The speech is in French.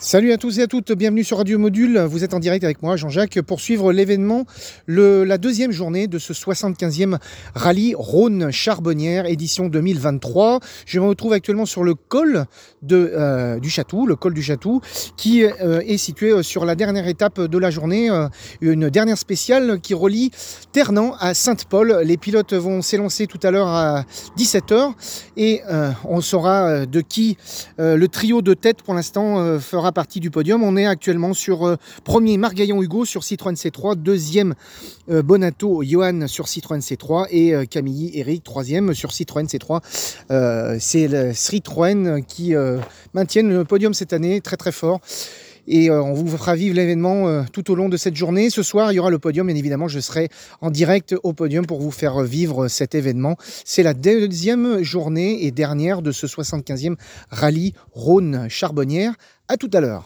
Salut à tous et à toutes, bienvenue sur Radio Module. Vous êtes en direct avec moi, Jean-Jacques, pour suivre l'événement, la deuxième journée de ce 75e rallye Rhône-Charbonnière, édition 2023. Je me retrouve actuellement sur le col euh, du Château, le col du Château, qui euh, est situé sur la dernière étape de la journée, euh, une dernière spéciale qui relie Ternan à Sainte-Paul. Les pilotes vont s'élancer tout à l'heure à 17h et on saura de qui le trio de tête pour l'instant fera partie du podium. On est actuellement sur euh, premier Margaillon Hugo sur Citroën C3, deuxième euh, Bonato Johan sur Citroën C3 et euh, Camille Eric troisième sur Citroën C3. C'est le Citroën qui maintiennent le podium cette année très très fort et on vous fera vivre l'événement tout au long de cette journée. Ce soir, il y aura le podium, bien évidemment, je serai en direct au podium pour vous faire vivre cet événement. C'est la deuxième journée et dernière de ce 75e rallye Rhône-Charbonnière. À tout à l'heure.